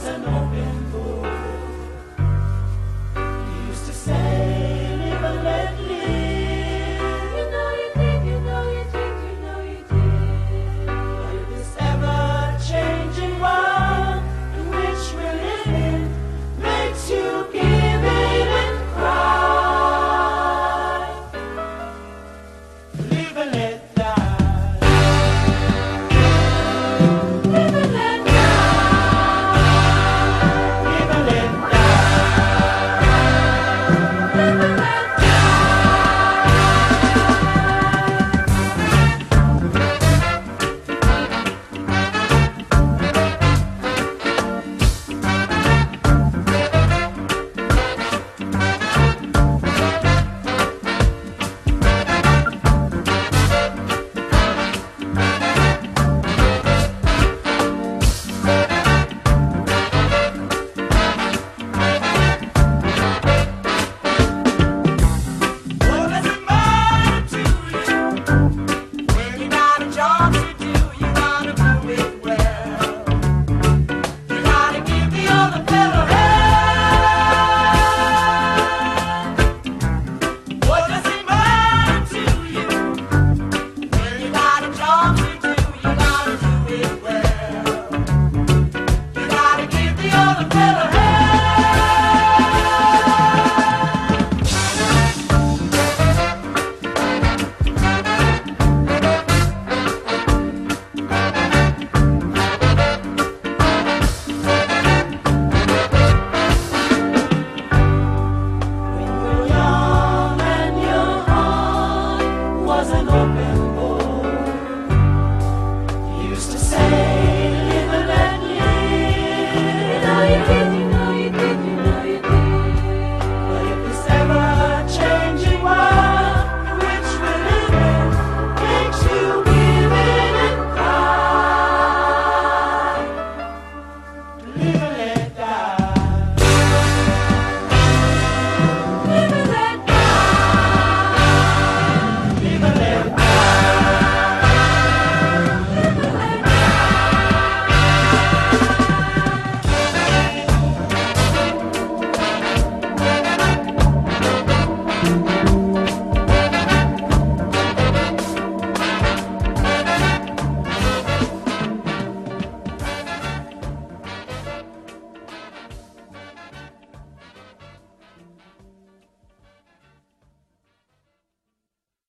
doesn't open. Rockefeller.